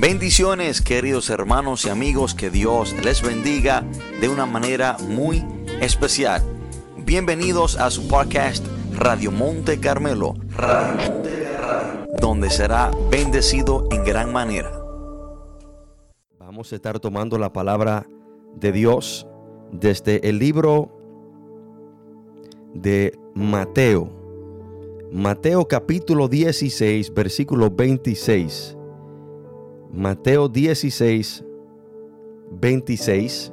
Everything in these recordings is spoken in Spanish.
Bendiciones queridos hermanos y amigos, que Dios les bendiga de una manera muy especial. Bienvenidos a su podcast Radio Monte Carmelo, donde será bendecido en gran manera. Vamos a estar tomando la palabra de Dios desde el libro de Mateo. Mateo capítulo 16, versículo 26 Mateo 16, 26.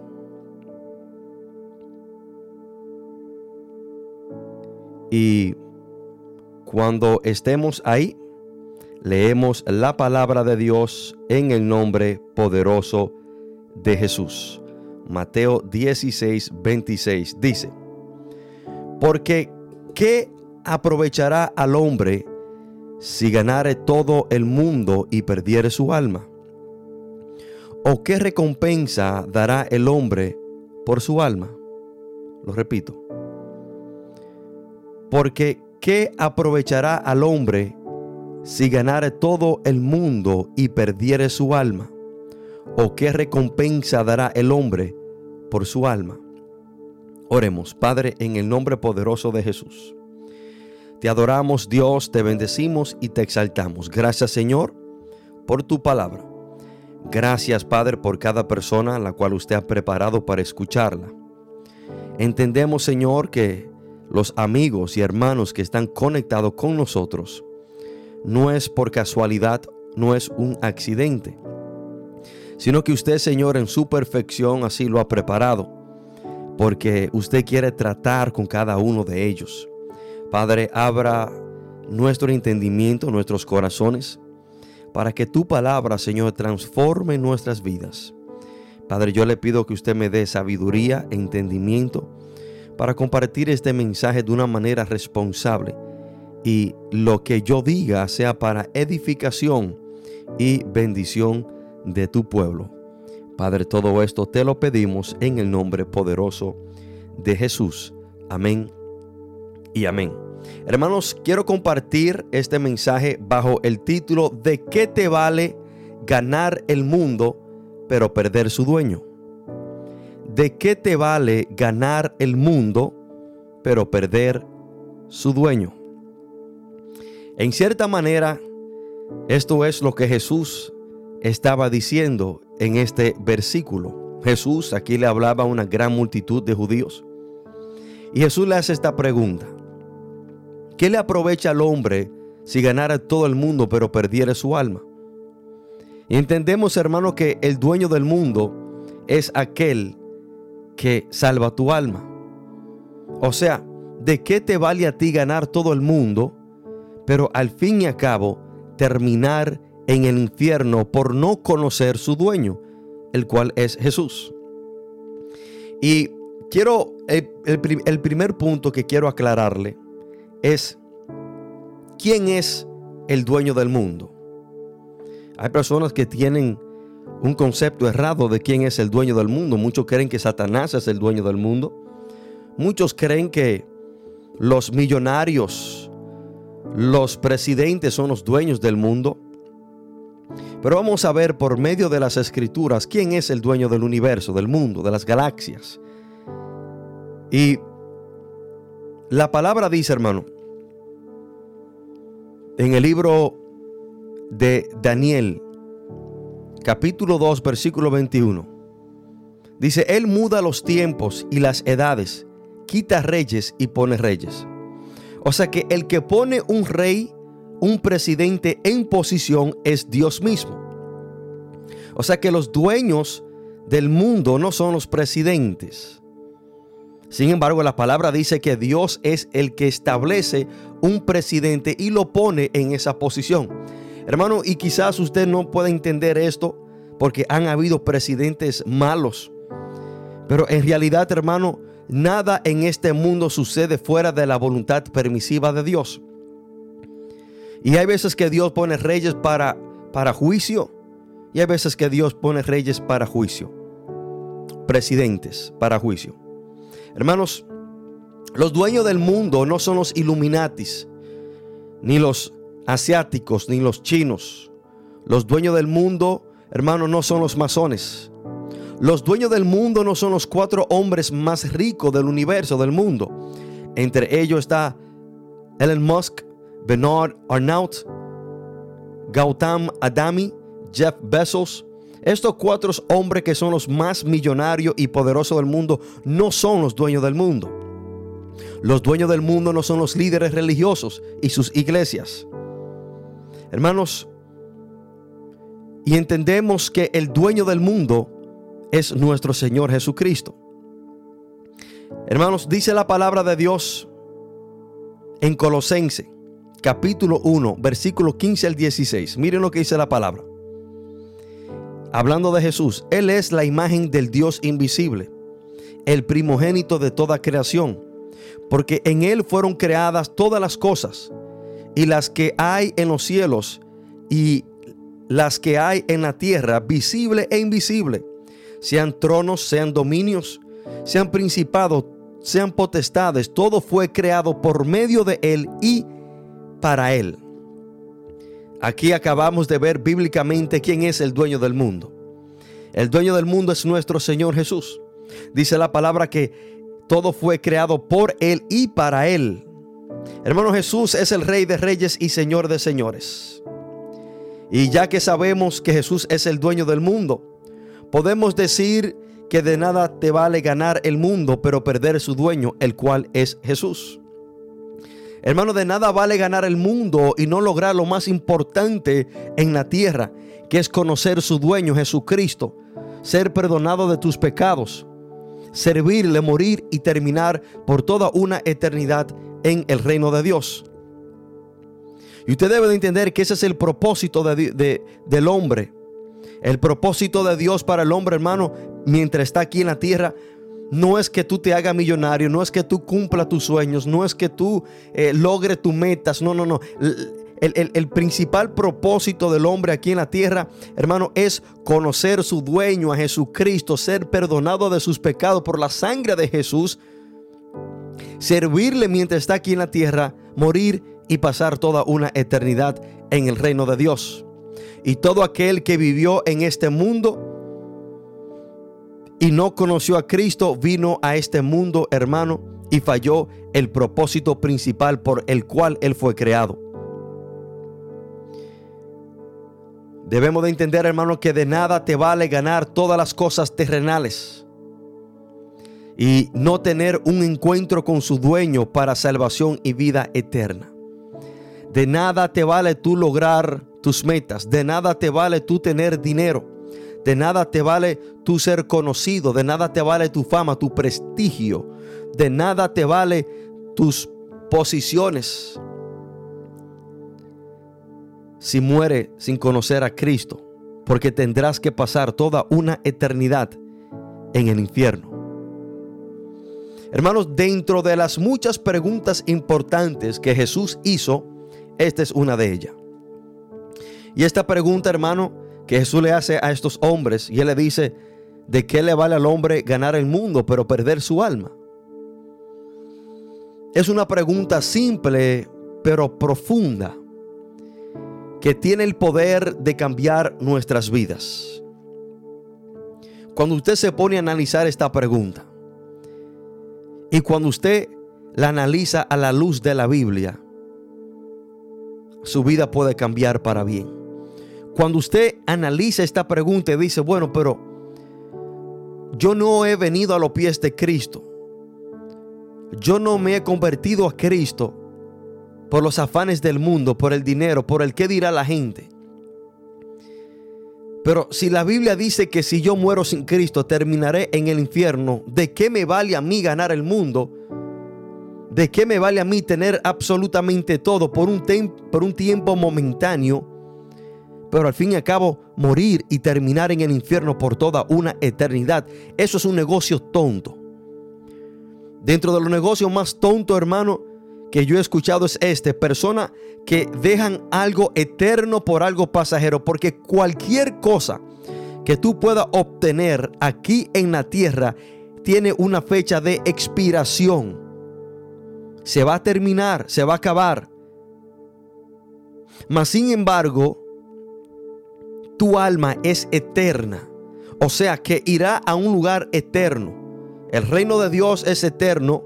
Y cuando estemos ahí, leemos la palabra de Dios en el nombre poderoso de Jesús. Mateo 16, 26 dice, porque ¿qué aprovechará al hombre si ganare todo el mundo y perdiere su alma? ¿O qué recompensa dará el hombre por su alma? Lo repito. Porque ¿qué aprovechará al hombre si ganare todo el mundo y perdiere su alma? ¿O qué recompensa dará el hombre por su alma? Oremos, Padre, en el nombre poderoso de Jesús. Te adoramos Dios, te bendecimos y te exaltamos. Gracias Señor por tu palabra. Gracias Padre por cada persona la cual usted ha preparado para escucharla. Entendemos Señor que los amigos y hermanos que están conectados con nosotros no es por casualidad, no es un accidente, sino que usted Señor en su perfección así lo ha preparado, porque usted quiere tratar con cada uno de ellos. Padre, abra nuestro entendimiento, nuestros corazones, para que tu palabra, Señor, transforme nuestras vidas. Padre, yo le pido que usted me dé sabiduría, entendimiento, para compartir este mensaje de una manera responsable y lo que yo diga sea para edificación y bendición de tu pueblo. Padre, todo esto te lo pedimos en el nombre poderoso de Jesús. Amén y amén. Hermanos, quiero compartir este mensaje bajo el título ¿De qué te vale ganar el mundo pero perder su dueño? ¿De qué te vale ganar el mundo pero perder su dueño? En cierta manera, esto es lo que Jesús estaba diciendo en este versículo. Jesús aquí le hablaba a una gran multitud de judíos. Y Jesús le hace esta pregunta. ¿Qué le aprovecha al hombre si ganara todo el mundo pero perdiera su alma? Entendemos, hermano, que el dueño del mundo es aquel que salva tu alma. O sea, ¿de qué te vale a ti ganar todo el mundo, pero al fin y al cabo terminar en el infierno por no conocer su dueño, el cual es Jesús? Y quiero, el, el primer punto que quiero aclararle es quién es el dueño del mundo. Hay personas que tienen un concepto errado de quién es el dueño del mundo. Muchos creen que Satanás es el dueño del mundo. Muchos creen que los millonarios, los presidentes son los dueños del mundo. Pero vamos a ver por medio de las escrituras quién es el dueño del universo, del mundo, de las galaxias. Y la palabra dice, hermano, en el libro de Daniel, capítulo 2, versículo 21. Dice, Él muda los tiempos y las edades, quita reyes y pone reyes. O sea que el que pone un rey, un presidente en posición es Dios mismo. O sea que los dueños del mundo no son los presidentes. Sin embargo, la palabra dice que Dios es el que establece un presidente y lo pone en esa posición. Hermano, y quizás usted no pueda entender esto porque han habido presidentes malos. Pero en realidad, hermano, nada en este mundo sucede fuera de la voluntad permisiva de Dios. Y hay veces que Dios pone reyes para, para juicio. Y hay veces que Dios pone reyes para juicio. Presidentes para juicio. Hermanos, los dueños del mundo no son los Illuminatis, ni los asiáticos, ni los chinos. Los dueños del mundo hermano, no son los masones. Los dueños del mundo no son los cuatro hombres más ricos del universo, del mundo. Entre ellos está Elon Musk, Bernard Arnault, Gautam Adami, Jeff Bezos. Estos cuatro hombres que son los más millonarios y poderosos del mundo no son los dueños del mundo. Los dueños del mundo no son los líderes religiosos y sus iglesias. Hermanos, y entendemos que el dueño del mundo es nuestro Señor Jesucristo. Hermanos, dice la palabra de Dios en Colosense, capítulo 1, versículo 15 al 16. Miren lo que dice la palabra. Hablando de Jesús, Él es la imagen del Dios invisible, el primogénito de toda creación, porque en Él fueron creadas todas las cosas, y las que hay en los cielos y las que hay en la tierra, visible e invisible, sean tronos, sean dominios, sean principados, sean potestades, todo fue creado por medio de Él y para Él. Aquí acabamos de ver bíblicamente quién es el dueño del mundo. El dueño del mundo es nuestro Señor Jesús. Dice la palabra que todo fue creado por Él y para Él. Hermano Jesús es el Rey de Reyes y Señor de Señores. Y ya que sabemos que Jesús es el dueño del mundo, podemos decir que de nada te vale ganar el mundo, pero perder su dueño, el cual es Jesús. Hermano, de nada vale ganar el mundo y no lograr lo más importante en la tierra, que es conocer su dueño, Jesucristo, ser perdonado de tus pecados, servirle, morir y terminar por toda una eternidad en el reino de Dios. Y usted debe de entender que ese es el propósito del hombre. El propósito de Dios para el hombre, hermano, mientras está aquí en la tierra, no es que tú te hagas millonario, no es que tú cumpla tus sueños, no es que tú eh, logres tus metas, no, no, no. El, el, principal propósito del hombre aquí en la tierra, hermano, es conocer su dueño, a Jesucristo, ser perdonado de sus pecados por la sangre de Jesús, servirle mientras está aquí en la tierra, morir y pasar toda una eternidad en el reino de Dios. Y todo aquel que vivió en este mundo y no conoció a Cristo vino a este mundo, hermano, y falló el propósito principal por el cual él fue creado. Debemos de entender, hermano, que de nada te vale ganar todas las cosas terrenales y no tener un encuentro con su dueño para salvación y vida eterna. De nada te vale tú lograr tus metas. De nada te vale tú tener dinero. De nada te vale tú ser conocido. De nada te vale tu fama, tu prestigio. De nada te vale tus posiciones. Si muere sin conocer a Cristo, porque tendrás que pasar toda una eternidad en el infierno. Hermanos, dentro de las muchas preguntas importantes que Jesús hizo, esta es una de ellas. Y esta pregunta, hermano, que Jesús le hace a estos hombres, y él le dice, ¿de qué le vale al hombre ganar el mundo pero perder su alma? Es una pregunta simple pero profunda que tiene el poder de cambiar nuestras vidas. Cuando usted se pone a analizar esta pregunta y cuando usted la analiza a la luz de la Biblia, su vida puede cambiar para bien. Cuando usted analiza esta pregunta y dice, bueno, pero yo no he venido a los pies de Cristo. Yo no me he convertido a Cristo por los afanes del mundo, por el dinero, por el qué dirá la gente. Pero si la Biblia dice que si yo muero sin Cristo terminaré en el infierno, ¿de qué me vale a mí ganar el mundo? ¿De qué me vale a mí tener absolutamente todo por un, por un tiempo momentáneo? Pero al fin y al cabo morir y terminar en el infierno por toda una eternidad. Eso es un negocio tonto. Dentro de los negocios más tontos, hermano, que yo he escuchado es este. Personas que dejan algo eterno por algo pasajero. Porque cualquier cosa que tú puedas obtener aquí en la tierra tiene una fecha de expiración se va a terminar, se va a acabar. Mas sin embargo, tu alma es eterna. O sea que irá a un lugar eterno. El reino de Dios es eterno,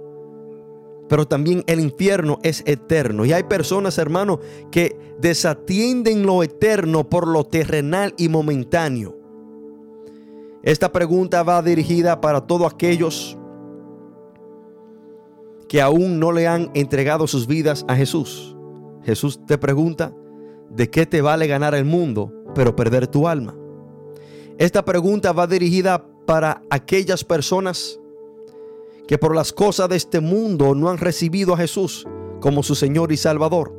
pero también el infierno es eterno. Y hay personas, hermano, que desatienden lo eterno por lo terrenal y momentáneo. Esta pregunta va dirigida para todos aquellos que aún no le han entregado sus vidas a Jesús. Jesús te pregunta, ¿de qué te vale ganar el mundo pero perder tu alma? Esta pregunta va dirigida para aquellas personas que por las cosas de este mundo no han recibido a Jesús como su Señor y Salvador.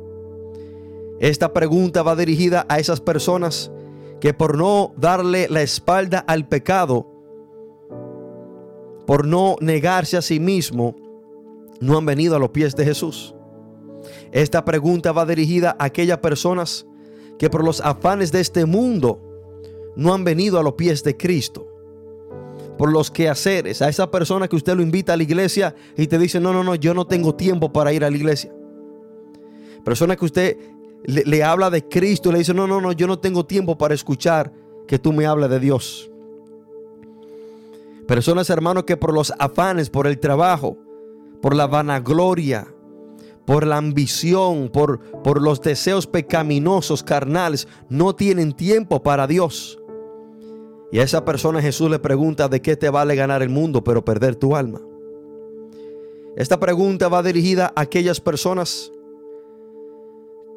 Esta pregunta va dirigida a esas personas que por no darle la espalda al pecado, por no negarse a sí mismo, no han venido a los pies de Jesús. Esta pregunta va dirigida a aquellas personas que por los afanes de este mundo no han venido a los pies de Cristo. Por los quehaceres, a esa persona que usted lo invita a la iglesia y te dice, no, no, no, yo no tengo tiempo para ir a la iglesia. Persona que usted le, le habla de Cristo y le dice, no, no, no, yo no tengo tiempo para escuchar que tú me hables de Dios. Personas, hermanos, que por los afanes, por el trabajo, por la vanagloria, por la ambición, por, por los deseos pecaminosos, carnales, no tienen tiempo para Dios. Y a esa persona Jesús le pregunta de qué te vale ganar el mundo pero perder tu alma. Esta pregunta va dirigida a aquellas personas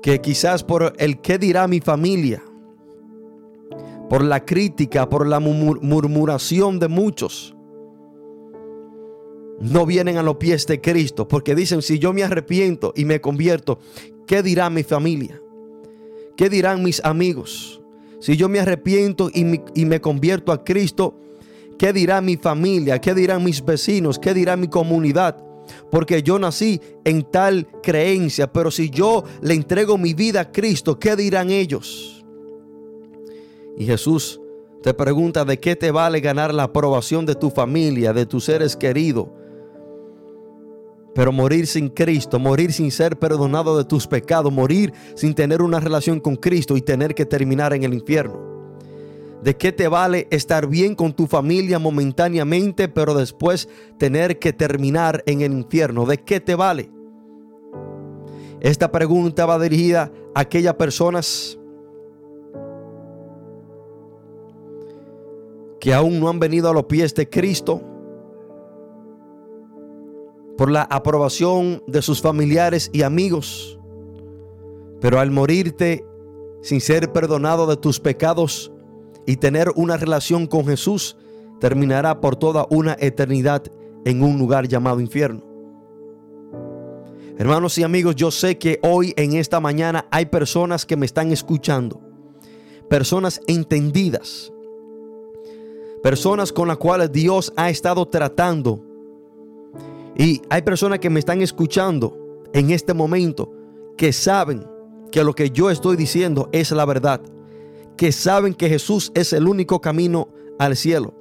que quizás por el qué dirá mi familia, por la crítica, por la murmuración de muchos, no vienen a los pies de Cristo porque dicen, si yo me arrepiento y me convierto, ¿qué dirá mi familia? ¿Qué dirán mis amigos? Si yo me arrepiento y me, y me convierto a Cristo, ¿qué dirá mi familia? ¿Qué dirán mis vecinos? ¿Qué dirá mi comunidad? Porque yo nací en tal creencia, pero si yo le entrego mi vida a Cristo, ¿qué dirán ellos? Y Jesús te pregunta de qué te vale ganar la aprobación de tu familia, de tus seres queridos, pero morir sin Cristo, morir sin ser perdonado de tus pecados, morir sin tener una relación con Cristo y tener que terminar en el infierno. ¿De qué te vale estar bien con tu familia momentáneamente, pero después tener que terminar en el infierno? ¿De qué te vale? Esta pregunta va dirigida a aquellas personas que aún no han venido a los pies de Cristo por la aprobación de sus familiares y amigos. Pero al morirte sin ser perdonado de tus pecados y tener una relación con Jesús, terminará por toda una eternidad en un lugar llamado infierno. Hermanos y amigos, yo sé que hoy en esta mañana hay personas que me están escuchando, personas entendidas, personas con las cuales Dios ha estado tratando y hay personas que me están escuchando en este momento que saben que lo que yo estoy diciendo es la verdad. Que saben que Jesús es el único camino al cielo.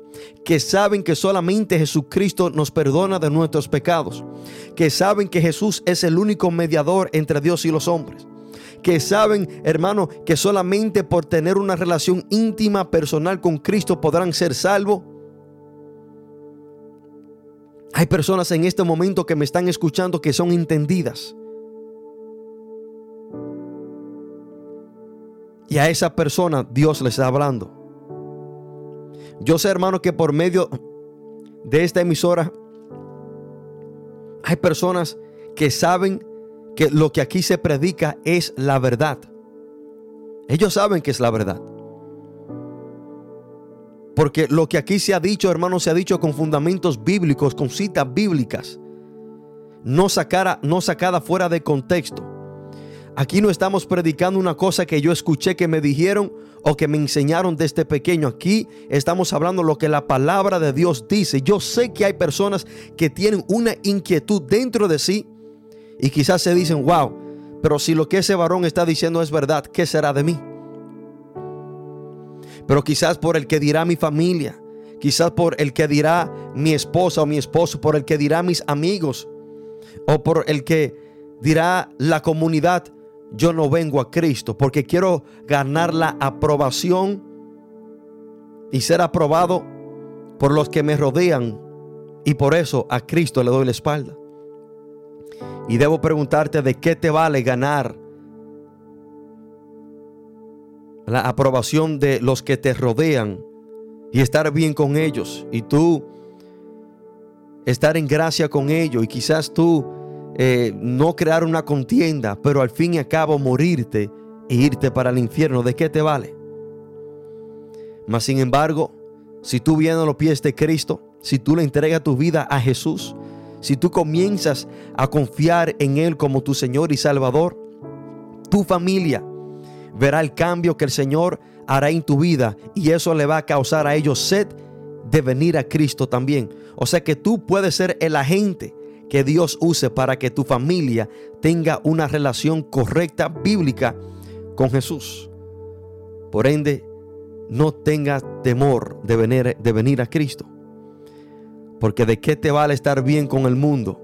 Que saben que solamente Jesucristo nos perdona de nuestros pecados. Que saben que Jesús es el único mediador entre Dios y los hombres. Que saben, hermano, que solamente por tener una relación íntima, personal con Cristo podrán ser salvos hay personas en este momento que me están escuchando que son entendidas. Y a esa persona Dios les está hablando. Yo sé, hermano, que por medio de esta emisora hay personas que saben que lo que aquí se predica es la verdad. Ellos saben que es la verdad. Porque lo que aquí se ha dicho, hermano, se ha dicho con fundamentos bíblicos, con citas bíblicas, no, sacara, no sacada fuera de contexto. Aquí no estamos predicando una cosa que yo escuché que me dijeron o que me enseñaron desde pequeño. Aquí estamos hablando lo que la palabra de Dios dice. Yo sé que hay personas que tienen una inquietud dentro de sí y quizás se dicen, wow, pero si lo que ese varón está diciendo es verdad, ¿qué será de mí? Pero quizás por el que dirá mi familia, quizás por el que dirá mi esposa o mi esposo, por el que dirá mis amigos, o por el que dirá la comunidad, yo no vengo a Cristo porque quiero ganar la aprobación y ser aprobado por los que me rodean y por eso a Cristo le doy la espalda. Y debo preguntarte de qué te vale ganar la aprobación de los que te rodean y estar bien con ellos y tú estar en gracia con ellos y quizás tú eh, no crear una contienda, pero al fin y al cabo morirte e irte para el infierno. ¿De qué te vale? Mas sin embargo, si tú vienes a los pies de Cristo, si tú le entregas tu vida a Jesús, si tú comienzas a confiar en Él como tu Señor y Salvador, tu familia verá el cambio que el Señor hará en tu vida y eso le va a causar a ellos sed de venir a Cristo también. O sea que tú puedes ser el agente que Dios use para que tu familia tenga una relación correcta, bíblica, con Jesús. Por ende, no tengas temor de venir, de venir a Cristo. Porque de qué te vale estar bien con el mundo,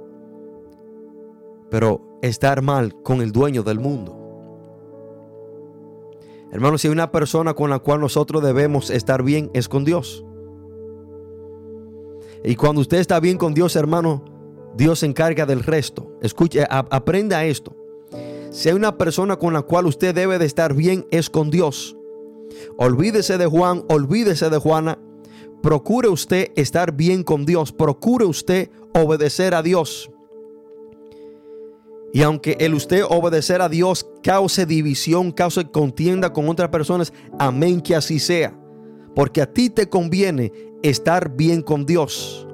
pero estar mal con el dueño del mundo. Hermanos, si hay una persona con la cual nosotros debemos estar bien, es con Dios. Y cuando usted está bien con Dios, hermano, Dios se encarga del resto. Escuche, aprenda esto. Si hay una persona con la cual usted debe de estar bien, es con Dios. Olvídese de Juan, olvídese de Juana. Procure usted estar bien con Dios. Procure usted obedecer a Dios. Y aunque el usted obedecer a Dios cause división, cause contienda con otras personas, amén que así sea. Porque a ti te conviene estar bien con Dios.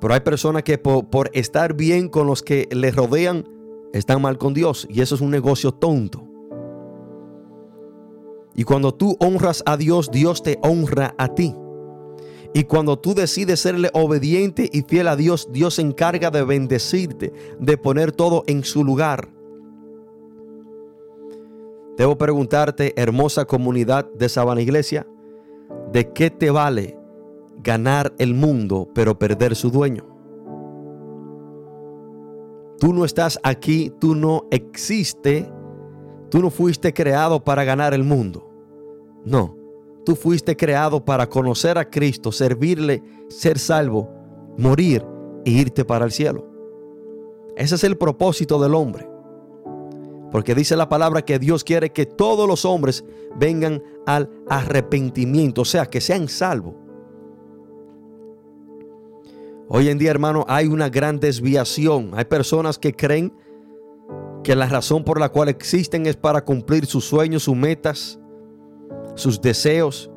Pero hay personas que por, estar bien con los que les rodean, están mal con Dios. Y eso es un negocio tonto. Y cuando tú honras a Dios, Dios te honra a ti. Y cuando tú decides serle obediente y fiel a Dios, Dios se encarga de bendecirte, de poner todo en su lugar. Debo preguntarte, hermosa comunidad de Sabana Iglesia, ¿de qué te vale ganar el mundo pero perder su dueño? Tú no estás aquí, tú no existes, tú no fuiste creado para ganar el mundo. No, tú fuiste creado para conocer a Cristo, servirle, ser salvo, morir e irte para el cielo. Ese es el propósito del hombre. Porque dice la palabra que Dios quiere que todos los hombres vengan al arrepentimiento, o sea, que sean salvos. Hoy en día, hermano, hay una gran desviación. Hay personas que creen que la razón por la cual existen es para cumplir sus sueños, sus metas, sus deseos,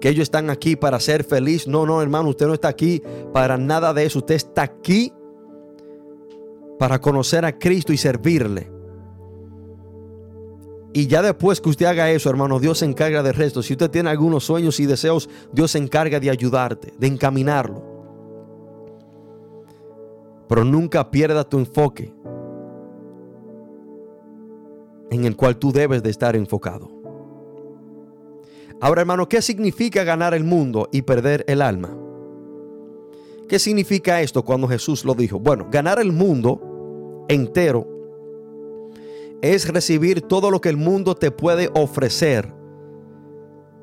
que ellos están aquí para ser feliz. No, no, hermano, usted no está aquí para nada de eso. Usted está aquí para conocer a Cristo y servirle. Y ya después que usted haga eso, hermano, Dios se encarga del resto. Si usted tiene algunos sueños y deseos, Dios se encarga de ayudarte, de encaminarlo. Pero nunca pierda tu enfoque en el cual tú debes de estar enfocado. Ahora, hermano, ¿qué significa ganar el mundo y perder el alma? ¿Qué significa esto cuando Jesús lo dijo? Bueno, ganar el mundo entero es recibir todo lo que el mundo te puede ofrecer.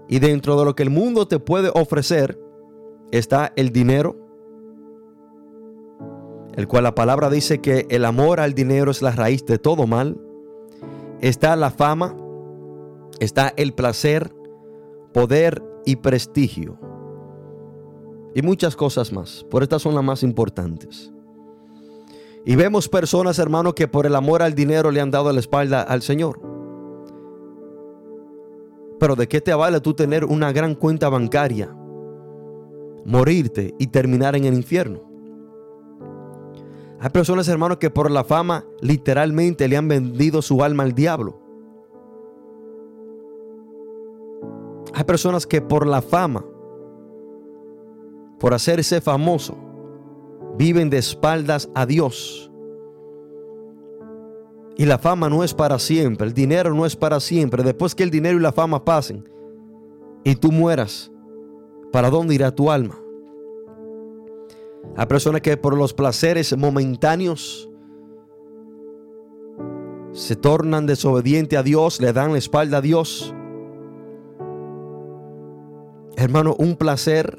Y dentro de lo que el mundo te puede ofrecer está el dinero, el cual la palabra dice que el amor al dinero es la raíz de todo mal. Está la fama, está el placer, poder y prestigio. Y muchas cosas más. Por estas son las más importantes. Y vemos personas, hermano, que por el amor al dinero le han dado la espalda al Señor. Pero ¿de qué te vale tú tener una gran cuenta bancaria, morirte y terminar en el infierno? Hay personas, hermanos, que por la fama literalmente le han vendido su alma al diablo. Hay personas que por la fama, por hacerse famoso, viven de espaldas a Dios. Y la fama no es para siempre, el dinero no es para siempre. Después que el dinero y la fama pasen y tú mueras, ¿para dónde irá tu alma? Hay personas que por los placeres momentáneos se tornan desobedientes a Dios, le dan la espalda a Dios Hermano, un placer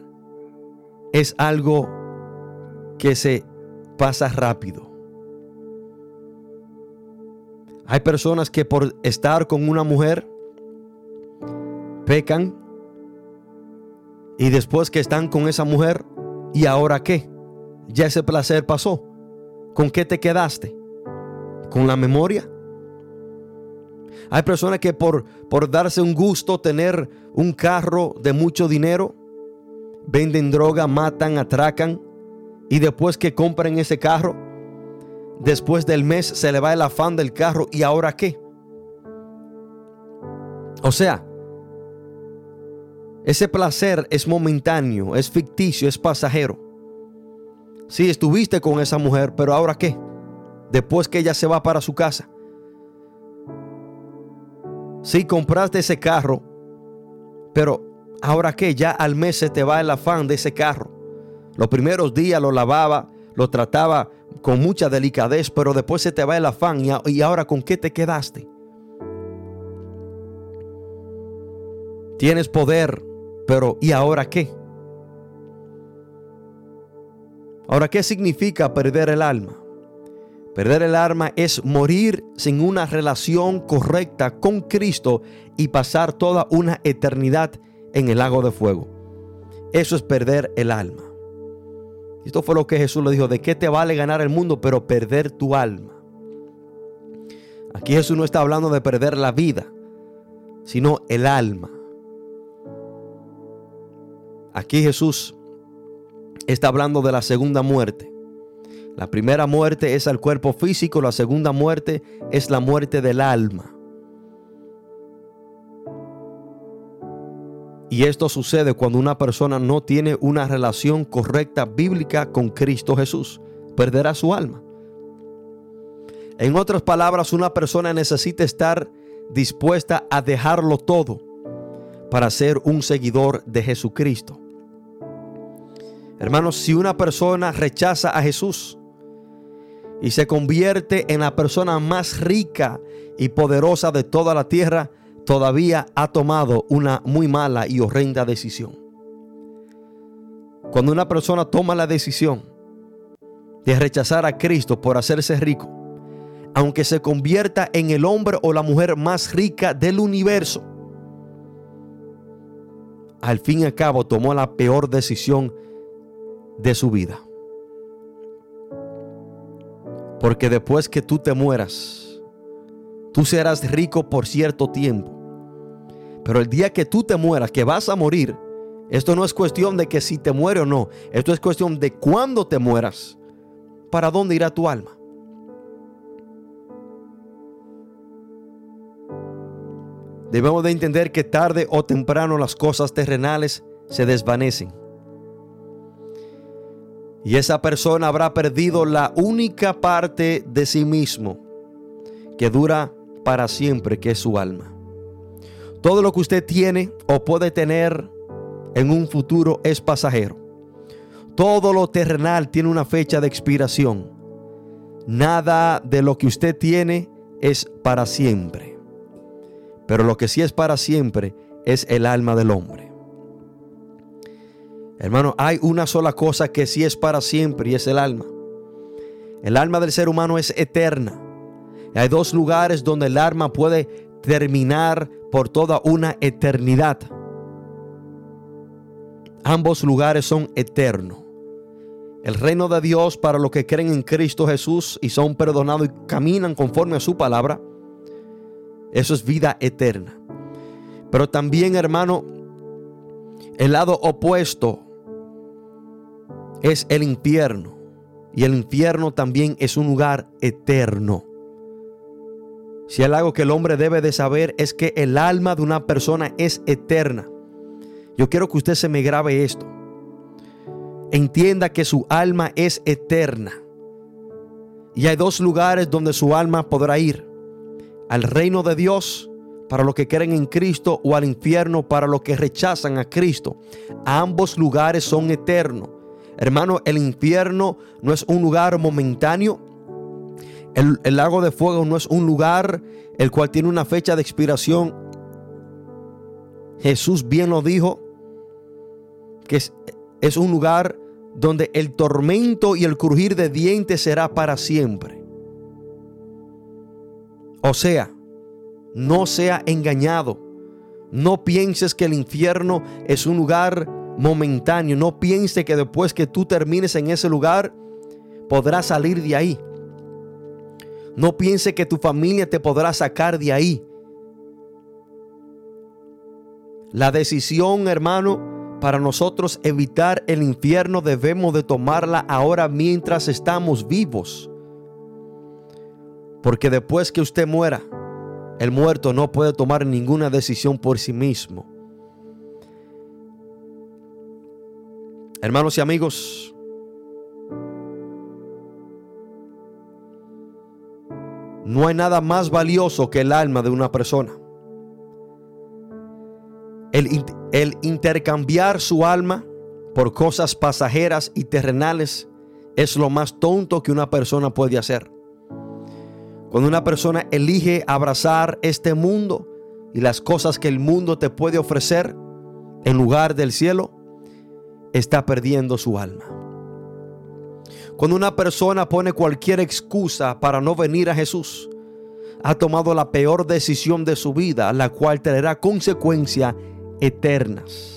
es algo que se pasa rápido. Hay personas que por estar con una mujer pecan y después que están con esa mujer, ¿y ahora qué? Ya ese placer pasó. ¿Con qué te quedaste? ¿Con la memoria? Hay personas que por, por darse un gusto tener un carro de mucho dinero, venden droga, matan, atracan y después que compren ese carro, después del mes se le va el afán del carro y ahora qué. O sea, ese placer es momentáneo, es ficticio, es pasajero. Sí, estuviste con esa mujer, pero ahora qué? Después que ella se va para su casa. Sí, compraste ese carro, pero ahora qué? Ya al mes se te va el afán de ese carro. Los primeros días lo lavaba, lo trataba con mucha delicadez, pero después se te va el afán y ahora con qué te quedaste. Tienes poder, pero ¿y ahora qué? Ahora, ¿qué significa perder el alma? Perder el alma es morir sin una relación correcta con Cristo y pasar toda una eternidad en el lago de fuego. Eso es perder el alma. Esto fue lo que Jesús le dijo, ¿de qué te vale ganar el mundo pero perder tu alma? Aquí Jesús no está hablando de perder la vida, sino el alma. Aquí Jesús está hablando de la segunda muerte. La primera muerte es al cuerpo físico, la segunda muerte es la muerte del alma. Y esto sucede cuando una persona no tiene una relación correcta bíblica con Cristo Jesús. Perderá su alma. En otras palabras, una persona necesita estar dispuesta a dejarlo todo para ser un seguidor de Jesucristo. Hermanos, si una persona rechaza a Jesús y se convierte en la persona más rica y poderosa de toda la tierra, todavía ha tomado una muy mala y horrenda decisión. Cuando una persona toma la decisión de rechazar a Cristo por hacerse rico, aunque se convierta en el hombre o la mujer más rica del universo, al fin y al cabo tomó la peor decisión de su vida. Porque después que tú te mueras, tú serás rico por cierto tiempo. Pero el día que tú te mueras, que vas a morir, esto no es cuestión de que si te muere o no. Esto es cuestión de cuándo te mueras. ¿Para dónde irá tu alma? Debemos de entender que tarde o temprano las cosas terrenales se desvanecen. Y esa persona habrá perdido la única parte de sí mismo que dura para siempre, que es su alma. Todo lo que usted tiene o puede tener en un futuro es pasajero. Todo lo terrenal tiene una fecha de expiración. Nada de lo que usted tiene es para siempre. Pero lo que sí es para siempre es el alma del hombre. Hermano, hay una sola cosa que sí es para siempre y es el alma. El alma del ser humano es eterna. hay dos lugares donde el alma puede terminar por toda una eternidad. Ambos lugares son eternos. El reino de Dios para los que creen en Cristo Jesús y son perdonados y caminan conforme a su palabra. Eso es vida eterna. Pero también, hermano, el lado opuesto es el infierno. Y el infierno también es un lugar eterno. Si hay algo que el hombre debe de saber es que el alma de una persona es eterna. Yo quiero que usted se me grabe esto. Entienda que su alma es eterna. Y hay dos lugares donde su alma podrá ir. Al reino de Dios para los que creen en Cristo o al infierno para los que rechazan a Cristo. Ambos lugares son eternos. Hermano, el infierno no es un lugar momentáneo. El, lago de fuego no es un lugar el cual tiene una fecha de expiración. Jesús bien lo dijo. que es, es un lugar donde el tormento y el crujir de dientes será para siempre. O sea, no sea engañado. No pienses que el infierno es un lugar momentáneo. No pienses que después que tú termines en ese lugar, podrás salir de ahí. No piense que tu familia te podrá sacar de ahí. La decisión, hermano, para nosotros evitar el infierno debemos de tomarla ahora mientras estamos vivos. Porque después que usted muera, el muerto no puede tomar ninguna decisión por sí mismo. Hermanos y amigos, No hay nada más valioso que el alma de una persona. El, intercambiar su alma por cosas pasajeras y terrenales es lo más tonto que una persona puede hacer. Cuando una persona elige abrazar este mundo y las cosas que el mundo te puede ofrecer en lugar del cielo, está perdiendo su alma. Cuando una persona pone cualquier excusa para no venir a Jesús, ha tomado la peor decisión de su vida, la cual traerá consecuencias eternas.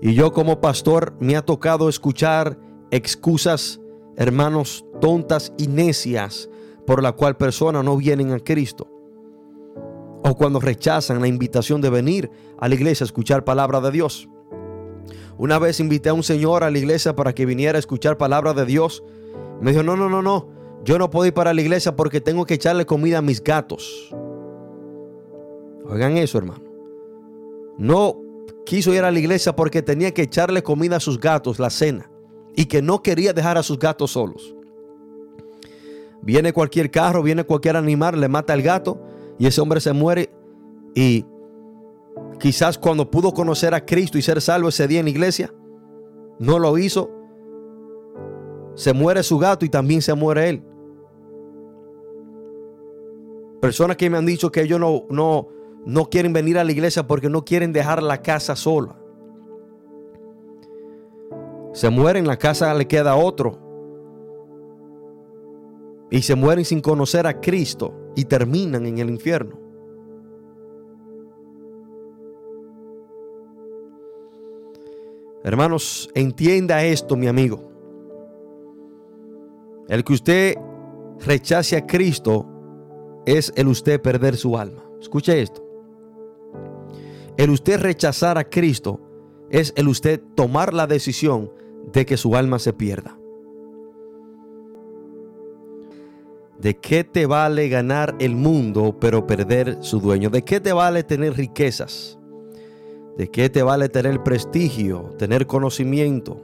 Y yo como pastor me ha tocado escuchar excusas, hermanos, tontas y necias por la cual personas no vienen a Cristo. O cuando rechazan la invitación de venir a la iglesia a escuchar palabra de Dios. Una vez invité a un señor a la iglesia para que viniera a escuchar palabra de Dios. Me dijo, no, no, no, no. Yo no puedo ir para la iglesia porque tengo que echarle comida a mis gatos. Oigan eso, hermano. No quiso ir a la iglesia porque tenía que echarle comida a sus gatos, la cena. Y que no quería dejar a sus gatos solos. Viene cualquier carro, viene cualquier animal, le mata al gato y ese hombre se muere y Quizás cuando pudo conocer a Cristo y ser salvo ese día en la iglesia, no lo hizo. Se muere su gato y también se muere él. Personas que me han dicho que ellos no, no, no quieren venir a la iglesia porque no quieren dejar la casa sola. Se mueren, la casa le queda a otro. Y se mueren sin conocer a Cristo y terminan en el infierno. Hermanos, entienda esto, mi amigo. El que usted rechace a Cristo es el usted perder su alma. Escuche esto. El usted rechazar a Cristo es el usted tomar la decisión de que su alma se pierda. ¿De qué te vale ganar el mundo pero perder su dueño? ¿De qué te vale tener riquezas? ¿De qué te vale tener prestigio, tener conocimiento?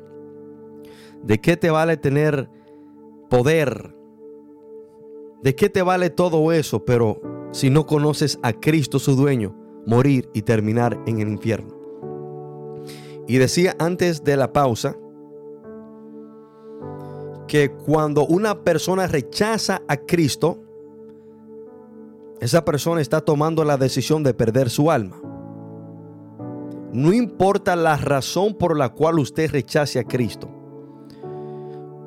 ¿De qué te vale tener poder? ¿De qué te vale todo eso, pero si no conoces a Cristo su dueño, morir y terminar en el infierno? Y decía antes de la pausa que cuando una persona rechaza a Cristo, esa persona está tomando la decisión de perder su alma. No importa la razón por la cual usted rechace a Cristo.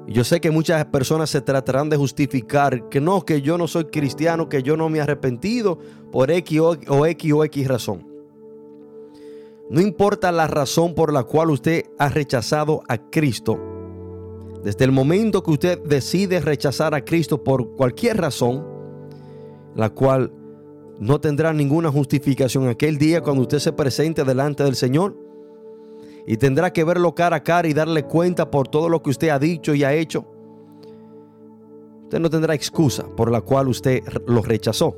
Yo sé que muchas personas se tratarán de justificar que no, que yo no soy cristiano, que yo no me he arrepentido por X o, X o X razón. No importa la razón por la cual usted ha rechazado a Cristo. Desde el momento que usted decide rechazar a Cristo por cualquier razón, la cual no tendrá ninguna justificación aquel día cuando usted se presente delante del Señor. Y tendrá que verlo cara a cara y darle cuenta por todo lo que usted ha dicho y ha hecho. Usted no tendrá excusa por la cual usted lo rechazó.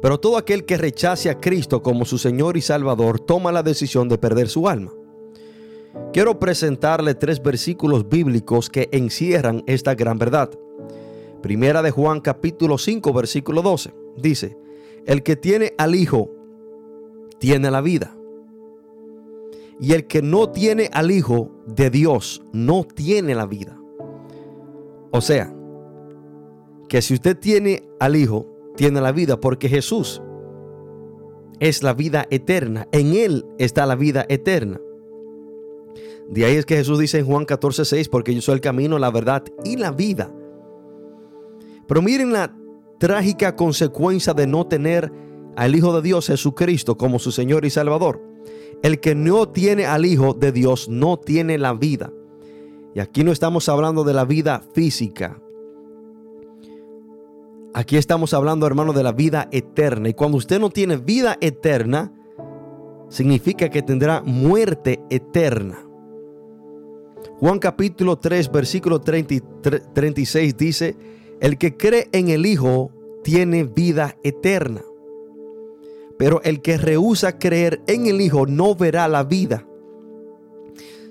Pero todo aquel que rechace a Cristo como su Señor y Salvador toma la decisión de perder su alma. Quiero presentarle tres versículos bíblicos que encierran esta gran verdad. Primera de Juan capítulo 5 versículo 12. Dice, el que tiene al Hijo tiene la vida. Y el que no tiene al Hijo de Dios no tiene la vida. O sea, que si usted tiene al Hijo, tiene la vida, porque Jesús es la vida eterna. En Él está la vida eterna. De ahí es que Jesús dice en Juan 14, 6, porque yo soy el camino, la verdad y la vida. Pero miren la trágica consecuencia de no tener al Hijo de Dios Jesucristo como su Señor y Salvador. El que no tiene al Hijo de Dios no tiene la vida. Y aquí no estamos hablando de la vida física. Aquí estamos hablando, hermano, de la vida eterna. Y cuando usted no tiene vida eterna, significa que tendrá muerte eterna. Juan capítulo 3, versículo 36 dice, el que cree en el Hijo tiene vida eterna. Pero el que rehúsa creer en el Hijo no verá la vida,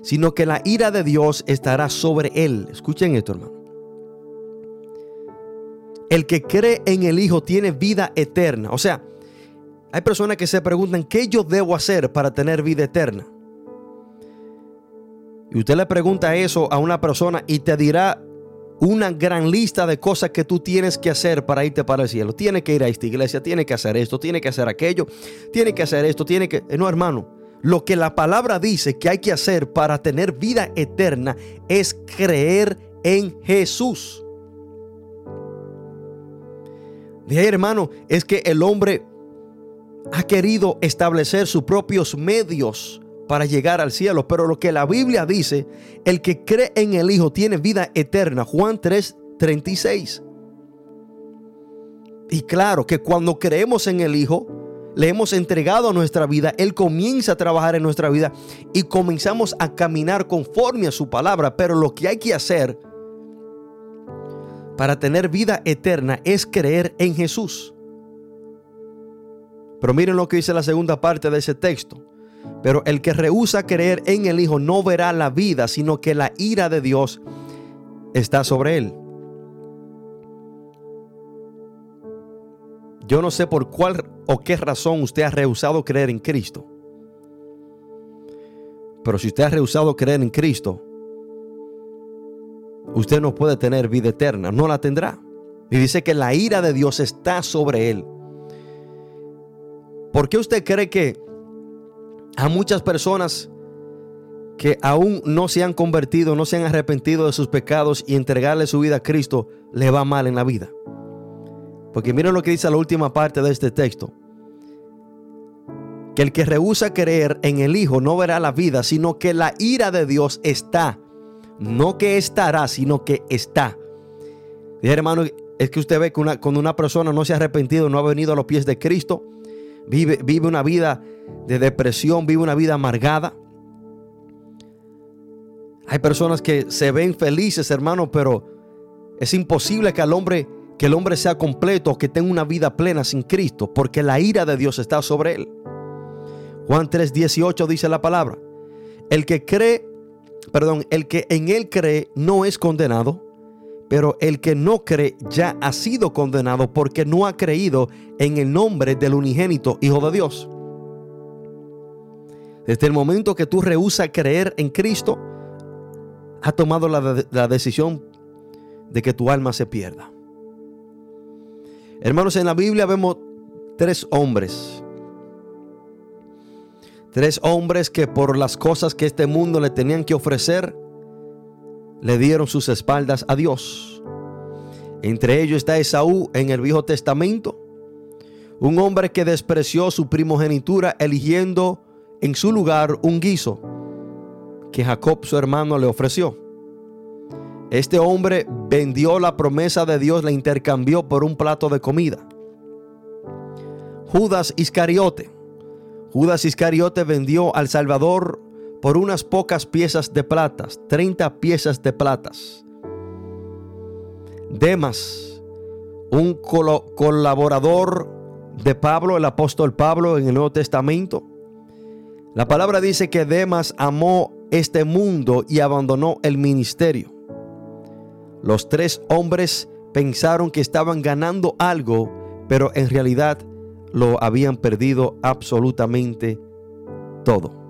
sino que la ira de Dios estará sobre él. Escuchen esto, hermano. El que cree en el Hijo tiene vida eterna. O sea, hay personas que se preguntan, ¿qué yo debo hacer para tener vida eterna? Y usted le pregunta eso a una persona y te dirá una gran lista de cosas que tú tienes que hacer para irte para el cielo. Tiene que ir a esta iglesia, tiene que hacer esto, tiene que hacer aquello, tiene que hacer esto, tiene que... No, hermano. Lo que la palabra dice que hay que hacer para tener vida eterna es creer en Jesús. De ahí, hermano, es que el hombre ha querido establecer sus propios medios para llegar al cielo. Pero lo que la Biblia dice, el que cree en el Hijo tiene vida eterna. Juan 3, 36. Y claro que cuando creemos en el Hijo, le hemos entregado nuestra vida, Él comienza a trabajar en nuestra vida y comenzamos a caminar conforme a su palabra. Pero lo que hay que hacer para tener vida eterna es creer en Jesús. Pero miren lo que dice la segunda parte de ese texto. Pero el que rehúsa creer en el Hijo no verá la vida, sino que la ira de Dios está sobre él. Yo no sé por cuál o qué razón usted ha rehusado creer en Cristo. Pero si usted ha rehusado creer en Cristo, usted no puede tener vida eterna, no la tendrá. Y dice que la ira de Dios está sobre él. ¿Por qué usted cree que a muchas personas que aún no se han convertido, no se han arrepentido de sus pecados y entregarle su vida a Cristo, le va mal en la vida? Porque miren lo que dice la última parte de este texto. Que el que rehúsa creer en el Hijo no verá la vida, sino que la ira de Dios está. No que estará, sino que está. Dije, hermano, es que usted ve que una, cuando una persona no se ha arrepentido, no ha venido a los pies de Cristo, vive, vive una vida de depresión, vive una vida amargada. Hay personas que se ven felices, hermano, pero es imposible que al hombre que el hombre sea completo, que tenga una vida plena sin Cristo, porque la ira de Dios está sobre él. Juan 3:18 dice la palabra, el que cree, perdón, el que en él cree no es condenado, pero el que no cree ya ha sido condenado porque no ha creído en el nombre del unigénito Hijo de Dios. Desde el momento que tú rehusas creer en Cristo, ha tomado la, la decisión de que tu alma se pierda. Hermanos, en la Biblia vemos tres hombres. Tres hombres que por las cosas que este mundo le tenían que ofrecer, le dieron sus espaldas a Dios. Entre ellos está Esaú en el Viejo Testamento, un hombre que despreció su primogenitura eligiendo en su lugar un guiso que Jacob su hermano le ofreció. Este hombre vendió la promesa de Dios, la intercambió por un plato de comida. Judas Iscariote. Judas Iscariote vendió al Salvador por unas pocas piezas de plata, 30 piezas de platas. Demas, un colaborador de Pablo, el apóstol Pablo en el Nuevo Testamento. La palabra dice que Demas amó este mundo y abandonó el ministerio. Los tres hombres pensaron que estaban ganando algo, pero en realidad lo habían perdido absolutamente todo.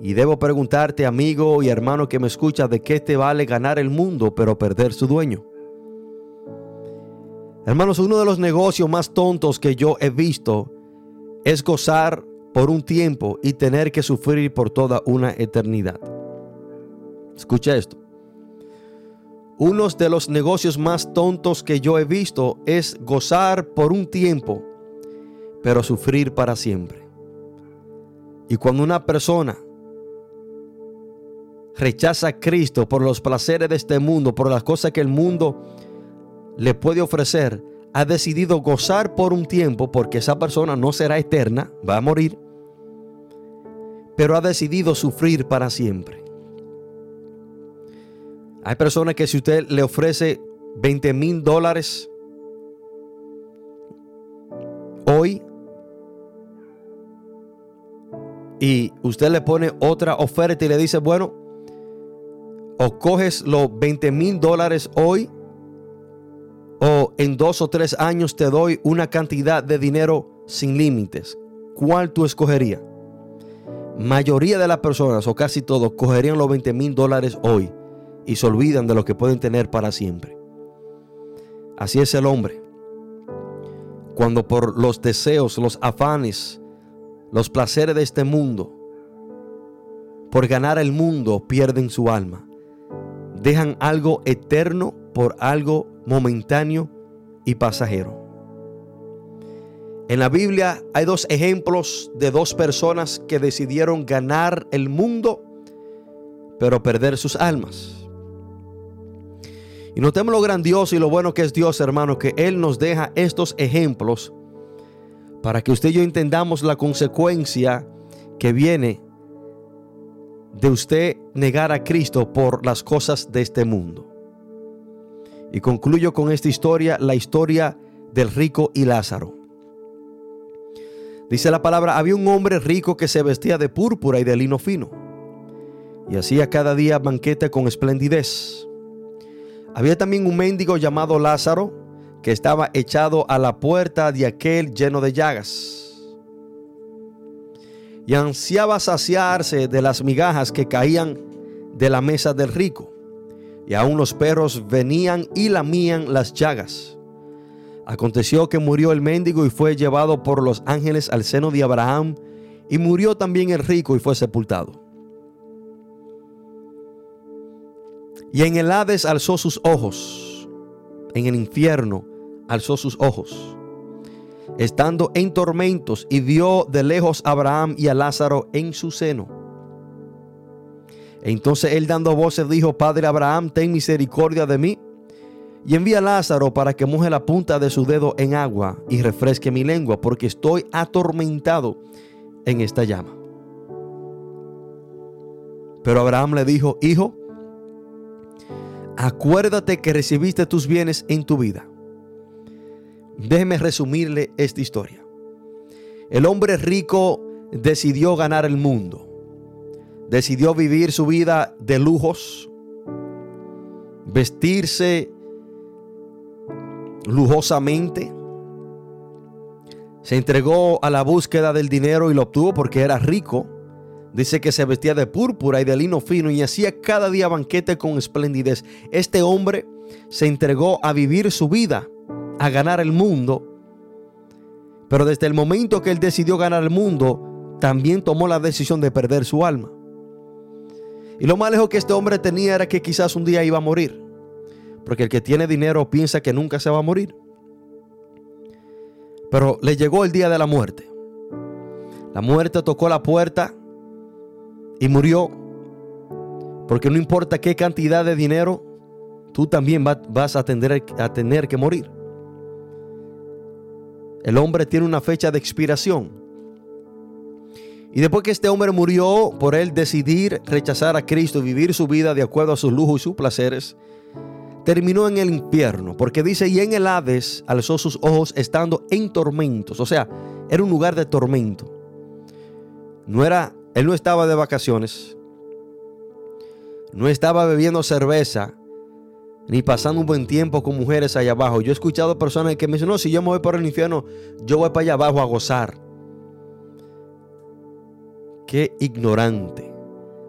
Y debo preguntarte, amigo y hermano que me escucha, ¿de qué te vale ganar el mundo pero perder su dueño? Hermanos, uno de los negocios más tontos que yo he visto es gozar por un tiempo y tener que sufrir por toda una eternidad. Escucha esto. Uno de los negocios más tontos que yo he visto es gozar por un tiempo, pero sufrir para siempre. Y cuando una persona rechaza a Cristo por los placeres de este mundo, por las cosas que el mundo le puede ofrecer, ha decidido gozar por un tiempo porque esa persona no será eterna, va a morir, pero ha decidido sufrir para siempre. Hay personas que si usted le ofrece 20 mil dólares hoy y usted le pone otra oferta y le dice, bueno, o coges los 20 mil dólares hoy o en dos o tres años te doy una cantidad de dinero sin límites. ¿Cuál tú escogerías? Mayoría de las personas, o casi todos, cogerían los 20 mil dólares hoy y se olvidan de lo que pueden tener para siempre. Así es el hombre. Cuando por los deseos, los afanes, los placeres de este mundo, por ganar el mundo, pierden su alma. Dejan algo eterno por algo momentáneo y pasajero. En la Biblia hay dos ejemplos de dos personas que decidieron ganar el mundo, pero perder sus almas. Y notemos lo grandioso y lo bueno que es Dios, hermano, que Él nos deja estos ejemplos para que usted y yo entendamos la consecuencia que viene de usted negar a Cristo por las cosas de este mundo. Y concluyo con esta historia, la historia del rico y Lázaro. Dice la palabra, había un hombre rico que se vestía de púrpura y de lino fino, y hacía cada día banquete con esplendidez. Había también un mendigo llamado Lázaro, que estaba echado a la puerta de aquel lleno de llagas, y ansiaba saciarse de las migajas que caían de la mesa del rico y aún los perros venían y lamían las llagas. Aconteció que murió el mendigo y fue llevado por los ángeles al seno de Abraham, y murió también el rico y fue sepultado. Y en el Hades alzó sus ojos, en el infierno alzó sus ojos, estando en tormentos, y vio de lejos a Abraham y a Lázaro en su seno. Entonces él dando voces dijo, Padre Abraham, ten misericordia de mí. Y envía a Lázaro para que moje la punta de su dedo en agua y refresque mi lengua, porque estoy atormentado en esta llama. Pero Abraham le dijo, Hijo, acuérdate que recibiste tus bienes en tu vida. Déjeme resumirle esta historia. El hombre rico decidió ganar el mundo decidió vivir su vida de lujos, vestirse lujosamente. Se entregó a la búsqueda del dinero y lo obtuvo porque era rico. Dice que se vestía de púrpura y de lino fino y hacía cada día banquete con esplendidez. Este hombre se entregó a vivir su vida, a ganar el mundo. Pero desde el momento que él decidió ganar el mundo, también tomó la decisión de perder su alma. Y lo más lejos que este hombre tenía era que quizás un día iba a morir. Porque el que tiene dinero piensa que nunca se va a morir. Pero le llegó el día de la muerte. La muerte tocó la puerta y murió. Porque no importa qué cantidad de dinero, tú también vas a tener, a tener que morir. El hombre tiene una fecha de expiración. Y después que este hombre murió, por él decidir rechazar a Cristo y vivir su vida de acuerdo a sus lujos y sus placeres, terminó en el infierno, porque dice, y en el Hades alzó sus ojos estando en tormentos, o sea, era un lugar de tormento. No era, él no estaba de vacaciones, no estaba bebiendo cerveza, ni pasando un buen tiempo con mujeres allá abajo. Yo he escuchado personas que me dicen, no, si yo me voy por el infierno, yo voy para allá abajo a gozar. Qué ignorante.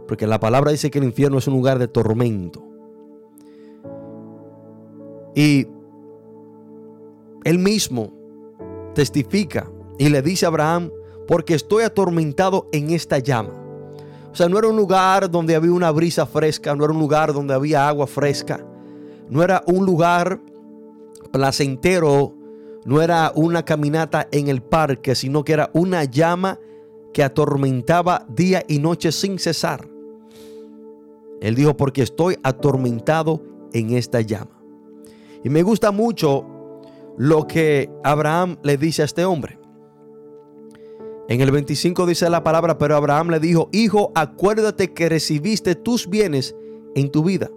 Porque la palabra dice que el infierno es un lugar de tormento. Y él mismo testifica y le dice a Abraham, porque estoy atormentado en esta llama. O sea, no era un lugar donde había una brisa fresca, no era un lugar donde había agua fresca, no era un lugar placentero, no era una caminata en el parque, sino que era una llama que atormentaba día y noche sin cesar. Él dijo, porque estoy atormentado en esta llama. Y me gusta mucho lo que Abraham le dice a este hombre. En el 25 dice la palabra, pero Abraham le dijo, hijo, acuérdate que recibiste tus bienes en tu vida.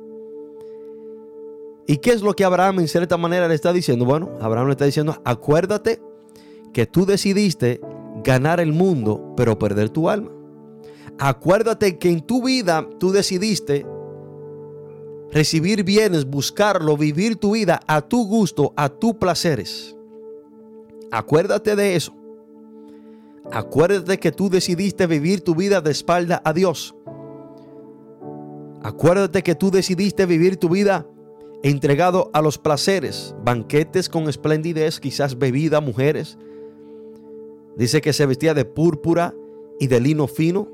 ¿Y qué es lo que Abraham en cierta manera le está diciendo? Bueno, Abraham le está diciendo, acuérdate que tú decidiste ganar el mundo, pero perder tu alma. Acuérdate que en tu vida tú decidiste recibir bienes, buscarlo, vivir tu vida a tu gusto, a tus placeres. Acuérdate de eso. Acuérdate que tú decidiste vivir tu vida de espalda a Dios. Acuérdate que tú decidiste vivir tu vida entregado a los placeres, banquetes con esplendidez, quizás bebida, mujeres. Dice que se vestía de púrpura y de lino fino.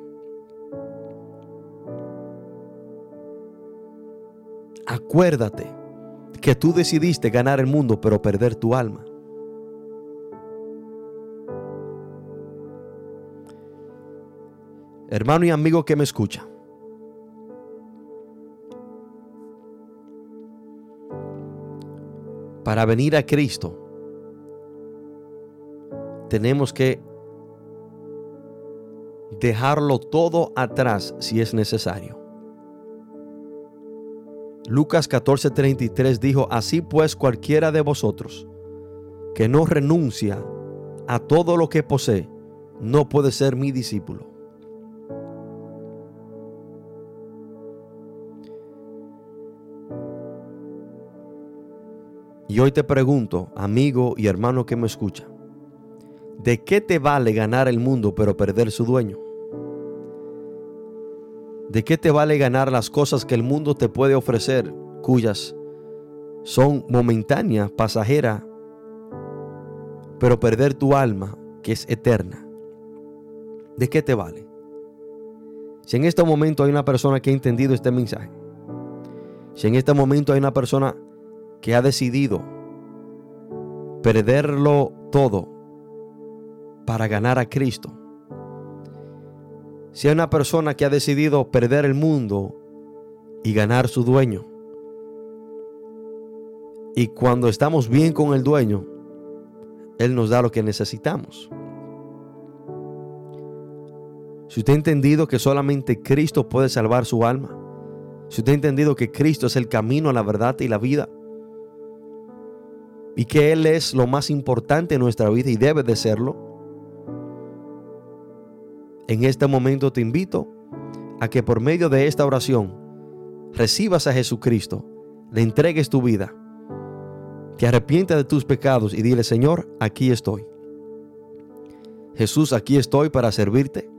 Acuérdate que tú decidiste ganar el mundo pero perder tu alma. Hermano y amigo que me escucha. Para venir a Cristo tenemos que dejarlo todo atrás si es necesario. Lucas 14:33 dijo, así pues cualquiera de vosotros que no renuncia a todo lo que posee, no puede ser mi discípulo. Y hoy te pregunto, amigo y hermano que me escucha, ¿de qué te vale ganar el mundo pero perder su dueño? ¿De qué te vale ganar las cosas que el mundo te puede ofrecer, cuyas son momentáneas, pasajeras, pero perder tu alma, que es eterna? ¿De qué te vale? Si en este momento hay una persona que ha entendido este mensaje, si en este momento hay una persona que ha decidido perderlo todo para ganar a Cristo, si hay una persona que ha decidido perder el mundo y ganar su dueño, y cuando estamos bien con el dueño, Él nos da lo que necesitamos. Si usted ha entendido que solamente Cristo puede salvar su alma, si usted ha entendido que Cristo es el camino, la verdad y la vida, y que Él es lo más importante en nuestra vida y debe de serlo, en este momento te invito a que por medio de esta oración recibas a Jesucristo, le entregues tu vida, te arrepientas de tus pecados y dile, Señor, aquí estoy. Jesús, aquí estoy para servirte.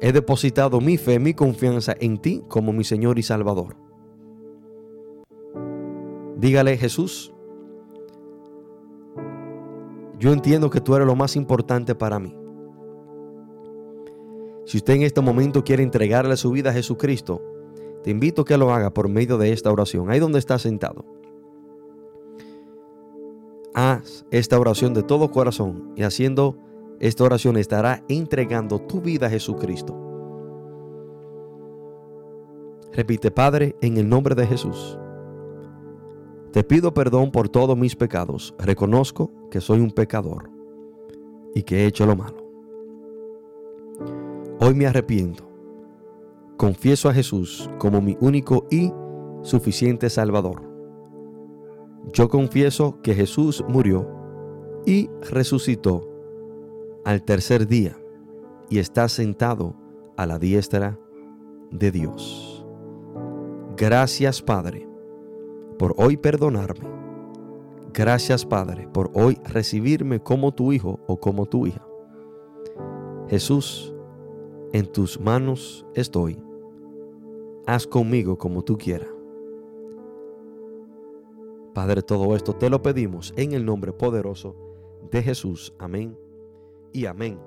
He depositado mi fe, mi confianza en ti como mi Señor y Salvador. Dígale, Jesús, yo entiendo que tú eres lo más importante para mí. Si usted en este momento quiere entregarle su vida a Jesucristo, te invito a que lo haga por medio de esta oración, ahí donde está sentado. Haz esta oración de todo corazón y haciendo esta oración estará entregando tu vida a Jesucristo. Repite, Padre, en el nombre de Jesús. Te pido perdón por todos mis pecados. Reconozco que soy un pecador y que he hecho lo malo. Hoy me arrepiento. Confieso a Jesús como mi único y suficiente Salvador. Yo confieso que Jesús murió y resucitó al tercer día y está sentado a la diestra de Dios. Gracias Padre por hoy perdonarme. Gracias Padre por hoy recibirme como tu hijo o como tu hija. Jesús, en tus manos estoy. Haz conmigo como tú quieras. Padre, todo esto te lo pedimos en el nombre poderoso de Jesús. Amén y amén.